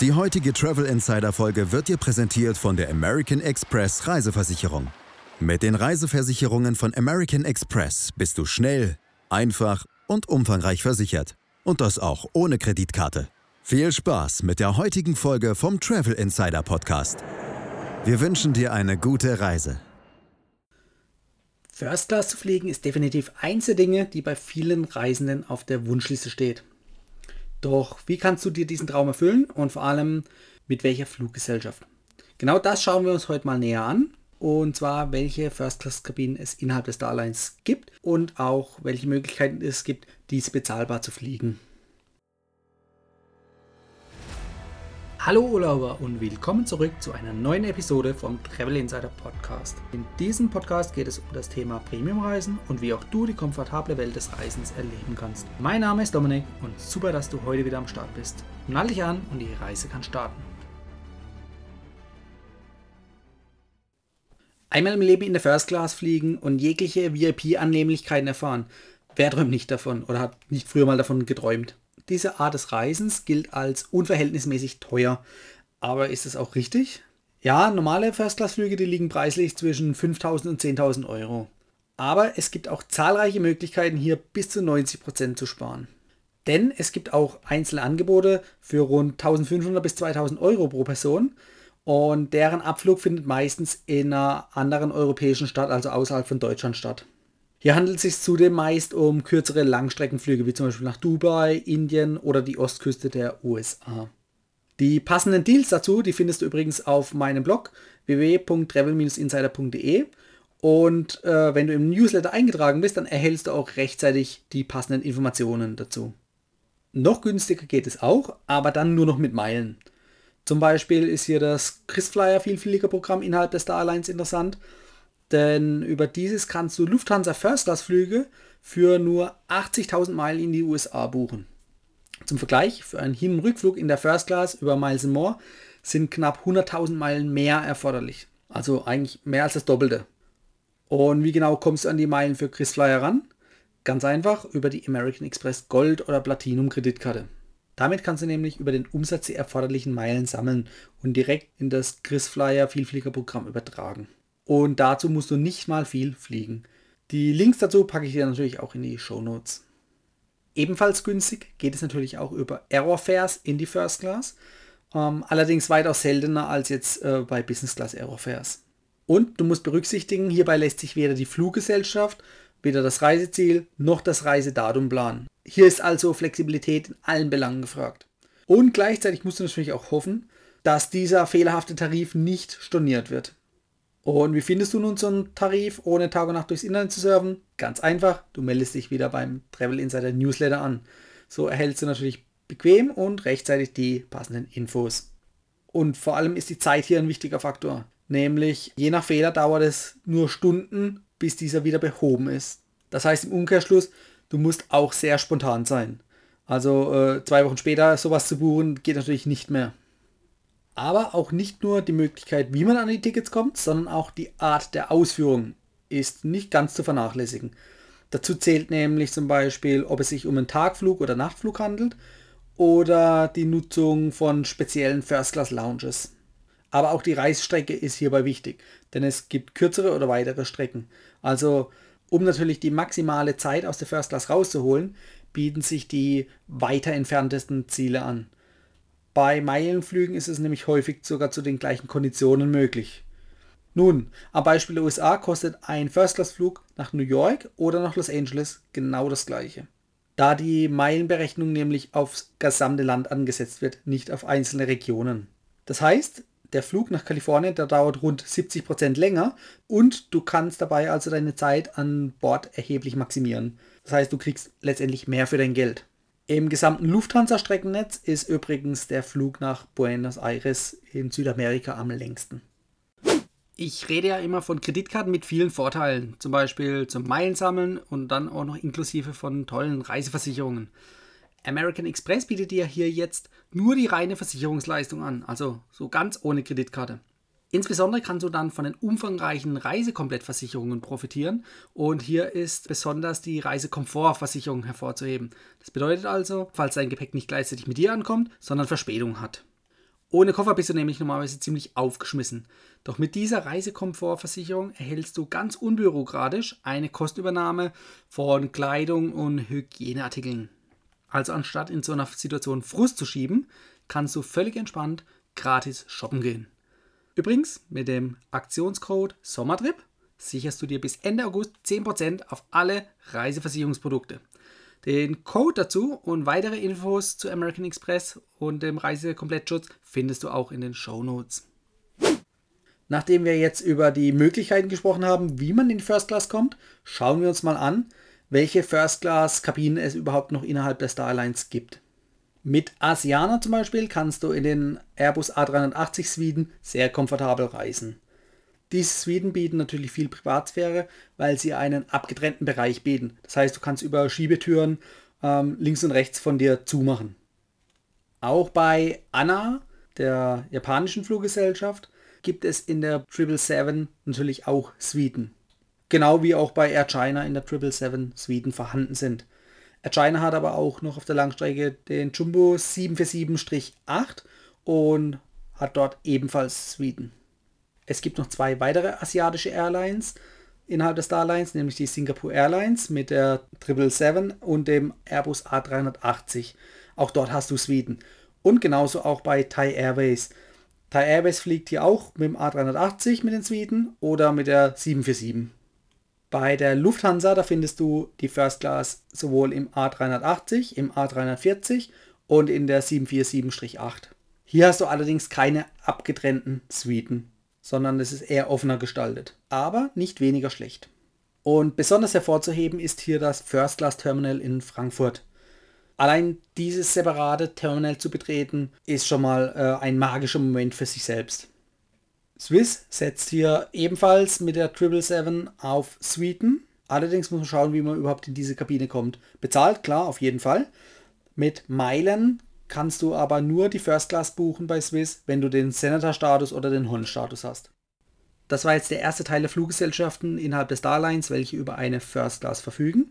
Die heutige Travel Insider Folge wird dir präsentiert von der American Express Reiseversicherung. Mit den Reiseversicherungen von American Express bist du schnell, einfach und umfangreich versichert. Und das auch ohne Kreditkarte. Viel Spaß mit der heutigen Folge vom Travel Insider Podcast. Wir wünschen dir eine gute Reise. First Class zu fliegen ist definitiv eins der Dinge, die bei vielen Reisenden auf der Wunschliste steht. Doch wie kannst du dir diesen Traum erfüllen und vor allem mit welcher Fluggesellschaft? Genau das schauen wir uns heute mal näher an. Und zwar, welche First-Class-Kabinen es innerhalb des Star gibt und auch welche Möglichkeiten es gibt, diese bezahlbar zu fliegen. Hallo Urlauber und willkommen zurück zu einer neuen Episode vom Travel Insider Podcast. In diesem Podcast geht es um das Thema Premiumreisen und wie auch du die komfortable Welt des Reisens erleben kannst. Mein Name ist Dominik und super, dass du heute wieder am Start bist. Nall dich an und die Reise kann starten. Einmal im Leben in der First Class fliegen und jegliche VIP-Annehmlichkeiten erfahren. Wer träumt nicht davon oder hat nicht früher mal davon geträumt? Diese Art des Reisens gilt als unverhältnismäßig teuer. Aber ist es auch richtig? Ja, normale First-Class-Flüge, die liegen preislich zwischen 5.000 und 10.000 Euro. Aber es gibt auch zahlreiche Möglichkeiten, hier bis zu 90% zu sparen. Denn es gibt auch einzelne Angebote für rund 1500 bis 2000 Euro pro Person und deren Abflug findet meistens in einer anderen europäischen Stadt, also außerhalb von Deutschland statt. Hier handelt es sich zudem meist um kürzere Langstreckenflüge, wie zum Beispiel nach Dubai, Indien oder die Ostküste der USA. Die passenden Deals dazu, die findest du übrigens auf meinem Blog www.travel-insider.de und äh, wenn du im Newsletter eingetragen bist, dann erhältst du auch rechtzeitig die passenden Informationen dazu. Noch günstiger geht es auch, aber dann nur noch mit Meilen. Zum Beispiel ist hier das Christflyer Vielfliegerprogramm innerhalb des Star interessant. Denn über dieses kannst du Lufthansa First Class Flüge für nur 80.000 Meilen in die USA buchen. Zum Vergleich, für einen Hin- und Rückflug in der First Class über Miles More sind knapp 100.000 Meilen mehr erforderlich. Also eigentlich mehr als das Doppelte. Und wie genau kommst du an die Meilen für KrisFlyer ran? Ganz einfach über die American Express Gold oder Platinum Kreditkarte. Damit kannst du nämlich über den Umsatz die erforderlichen Meilen sammeln und direkt in das KrisFlyer Vielfliegerprogramm übertragen. Und dazu musst du nicht mal viel fliegen. Die Links dazu packe ich dir natürlich auch in die Show Notes. Ebenfalls günstig geht es natürlich auch über Aerofares in die First Class. Ähm, allerdings weitaus seltener als jetzt äh, bei Business Class Aerofares. Und du musst berücksichtigen, hierbei lässt sich weder die Fluggesellschaft, weder das Reiseziel noch das Reisedatum planen. Hier ist also Flexibilität in allen Belangen gefragt. Und gleichzeitig musst du natürlich auch hoffen, dass dieser fehlerhafte Tarif nicht storniert wird. Und wie findest du nun so einen Tarif, ohne Tag und Nacht durchs Internet zu surfen? Ganz einfach, du meldest dich wieder beim Travel Insider Newsletter an. So erhältst du natürlich bequem und rechtzeitig die passenden Infos. Und vor allem ist die Zeit hier ein wichtiger Faktor. Nämlich, je nach Fehler dauert es nur Stunden, bis dieser wieder behoben ist. Das heißt im Umkehrschluss, du musst auch sehr spontan sein. Also äh, zwei Wochen später sowas zu buchen, geht natürlich nicht mehr aber auch nicht nur die Möglichkeit, wie man an die Tickets kommt, sondern auch die Art der Ausführung ist nicht ganz zu vernachlässigen. Dazu zählt nämlich zum Beispiel, ob es sich um einen Tagflug oder Nachtflug handelt oder die Nutzung von speziellen First-Class-Lounges. Aber auch die Reisstrecke ist hierbei wichtig, denn es gibt kürzere oder weitere Strecken. Also um natürlich die maximale Zeit aus der First Class rauszuholen, bieten sich die weiter entferntesten Ziele an. Bei Meilenflügen ist es nämlich häufig sogar zu den gleichen Konditionen möglich. Nun, am Beispiel der USA kostet ein First-Class-Flug nach New York oder nach Los Angeles genau das gleiche. Da die Meilenberechnung nämlich aufs gesamte Land angesetzt wird, nicht auf einzelne Regionen. Das heißt, der Flug nach Kalifornien, der dauert rund 70% länger und du kannst dabei also deine Zeit an Bord erheblich maximieren. Das heißt, du kriegst letztendlich mehr für dein Geld. Im gesamten Lufthansa-Streckennetz ist übrigens der Flug nach Buenos Aires in Südamerika am längsten. Ich rede ja immer von Kreditkarten mit vielen Vorteilen, zum Beispiel zum Meilensammeln und dann auch noch inklusive von tollen Reiseversicherungen. American Express bietet dir hier jetzt nur die reine Versicherungsleistung an, also so ganz ohne Kreditkarte. Insbesondere kannst du dann von den umfangreichen Reisekomplettversicherungen profitieren und hier ist besonders die Reisekomfortversicherung hervorzuheben. Das bedeutet also, falls dein Gepäck nicht gleichzeitig mit dir ankommt, sondern Verspätung hat. Ohne Koffer bist du nämlich normalerweise ziemlich aufgeschmissen. Doch mit dieser Reisekomfortversicherung erhältst du ganz unbürokratisch eine Kostenübernahme von Kleidung und Hygieneartikeln. Also anstatt in so einer Situation Frust zu schieben, kannst du völlig entspannt gratis shoppen gehen. Übrigens, mit dem Aktionscode Sommertrip sicherst du dir bis Ende August 10% auf alle Reiseversicherungsprodukte. Den Code dazu und weitere Infos zu American Express und dem Reisekomplettschutz findest du auch in den Show Notes. Nachdem wir jetzt über die Möglichkeiten gesprochen haben, wie man in First Class kommt, schauen wir uns mal an, welche First Class Kabinen es überhaupt noch innerhalb der Starlines gibt. Mit Asiana zum Beispiel kannst du in den Airbus A380 Suiten sehr komfortabel reisen. Diese Suiten bieten natürlich viel Privatsphäre, weil sie einen abgetrennten Bereich bieten. Das heißt, du kannst über Schiebetüren ähm, links und rechts von dir zumachen. Auch bei ANA, der japanischen Fluggesellschaft, gibt es in der 777 natürlich auch Suiten. Genau wie auch bei Air China in der 777 Suiten vorhanden sind. Air China hat aber auch noch auf der Langstrecke den Jumbo 747-8 und hat dort ebenfalls Suiten. Es gibt noch zwei weitere asiatische Airlines innerhalb der Starlines, nämlich die Singapore Airlines mit der 777 und dem Airbus A380. Auch dort hast du Suiten. Und genauso auch bei Thai Airways. Thai Airways fliegt hier auch mit dem A380 mit den Suiten oder mit der 747. Bei der Lufthansa, da findest du die First Class sowohl im A380, im A340 und in der 747-8. Hier hast du allerdings keine abgetrennten Suiten sondern es ist eher offener gestaltet, aber nicht weniger schlecht. Und besonders hervorzuheben ist hier das First Class Terminal in Frankfurt. Allein dieses separate Terminal zu betreten, ist schon mal äh, ein magischer Moment für sich selbst. Swiss setzt hier ebenfalls mit der 777 auf Suiten. Allerdings muss man schauen, wie man überhaupt in diese Kabine kommt. Bezahlt, klar, auf jeden Fall. Mit Meilen kannst du aber nur die First Class buchen bei Swiss, wenn du den Senator-Status oder den Hon-Status hast. Das war jetzt der erste Teil der Fluggesellschaften innerhalb des Starlines, welche über eine First Class verfügen.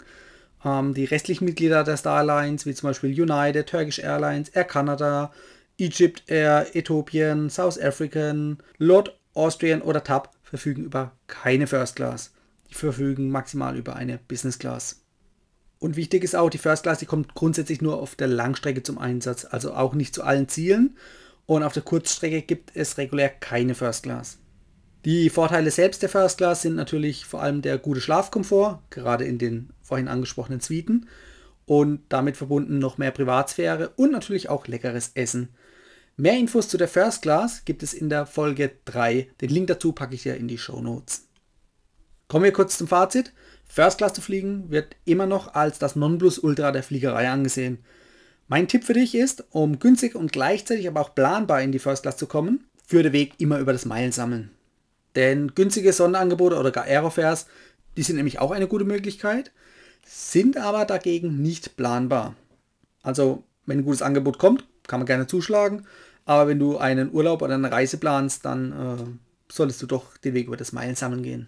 Ähm, die restlichen Mitglieder der Starlines, wie zum Beispiel United, Turkish Airlines, Air Canada, Egypt Air, Ethiopian, South African, Lord Austrian oder TAP, verfügen über keine First Class. Die verfügen maximal über eine Business Class. Und wichtig ist auch, die First Class, die kommt grundsätzlich nur auf der Langstrecke zum Einsatz, also auch nicht zu allen Zielen. Und auf der Kurzstrecke gibt es regulär keine First Class. Die Vorteile selbst der First Class sind natürlich vor allem der gute Schlafkomfort, gerade in den vorhin angesprochenen Suiten. Und damit verbunden noch mehr Privatsphäre und natürlich auch leckeres Essen. Mehr Infos zu der First Class gibt es in der Folge 3. Den Link dazu packe ich dir in die Show Notes. Kommen wir kurz zum Fazit. First Class zu fliegen wird immer noch als das Nonplusultra der Fliegerei angesehen. Mein Tipp für dich ist, um günstig und gleichzeitig aber auch planbar in die First Class zu kommen, führe den Weg immer über das Meilensammeln. Denn günstige Sonderangebote oder gar Aerofares, die sind nämlich auch eine gute Möglichkeit, sind aber dagegen nicht planbar. Also, wenn ein gutes Angebot kommt, kann man gerne zuschlagen, aber wenn du einen Urlaub oder eine Reise planst, dann äh, solltest du doch den Weg über das Meilensammeln gehen.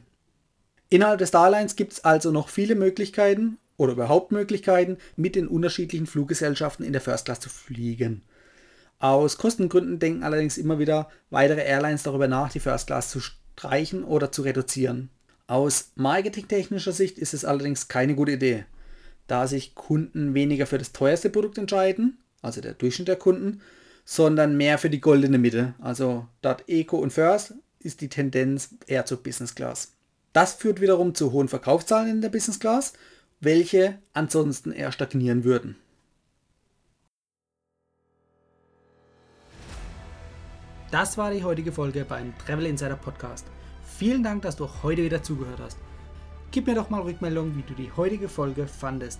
Innerhalb des Starlines gibt es also noch viele Möglichkeiten oder überhaupt Möglichkeiten, mit den unterschiedlichen Fluggesellschaften in der First Class zu fliegen. Aus Kostengründen denken allerdings immer wieder weitere Airlines darüber nach, die First Class zu streichen oder zu reduzieren. Aus marketingtechnischer Sicht ist es allerdings keine gute Idee, da sich Kunden weniger für das teuerste Produkt entscheiden, also der Durchschnitt der Kunden, sondern mehr für die goldene Mitte. Also statt Eco und First ist die Tendenz eher zur Business Class. Das führt wiederum zu hohen Verkaufszahlen in der Business Class, welche ansonsten eher stagnieren würden. Das war die heutige Folge beim Travel Insider Podcast. Vielen Dank, dass du heute wieder zugehört hast. Gib mir doch mal Rückmeldung, wie du die heutige Folge fandest.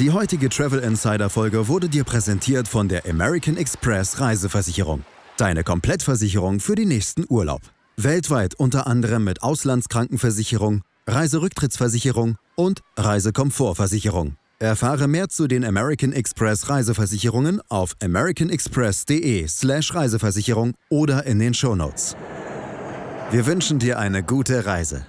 Die heutige Travel Insider Folge wurde dir präsentiert von der American Express Reiseversicherung. Deine Komplettversicherung für den nächsten Urlaub. Weltweit unter anderem mit Auslandskrankenversicherung, Reiserücktrittsversicherung und Reisekomfortversicherung. Erfahre mehr zu den American Express Reiseversicherungen auf americanexpress.de/slash Reiseversicherung oder in den Shownotes. Wir wünschen dir eine gute Reise.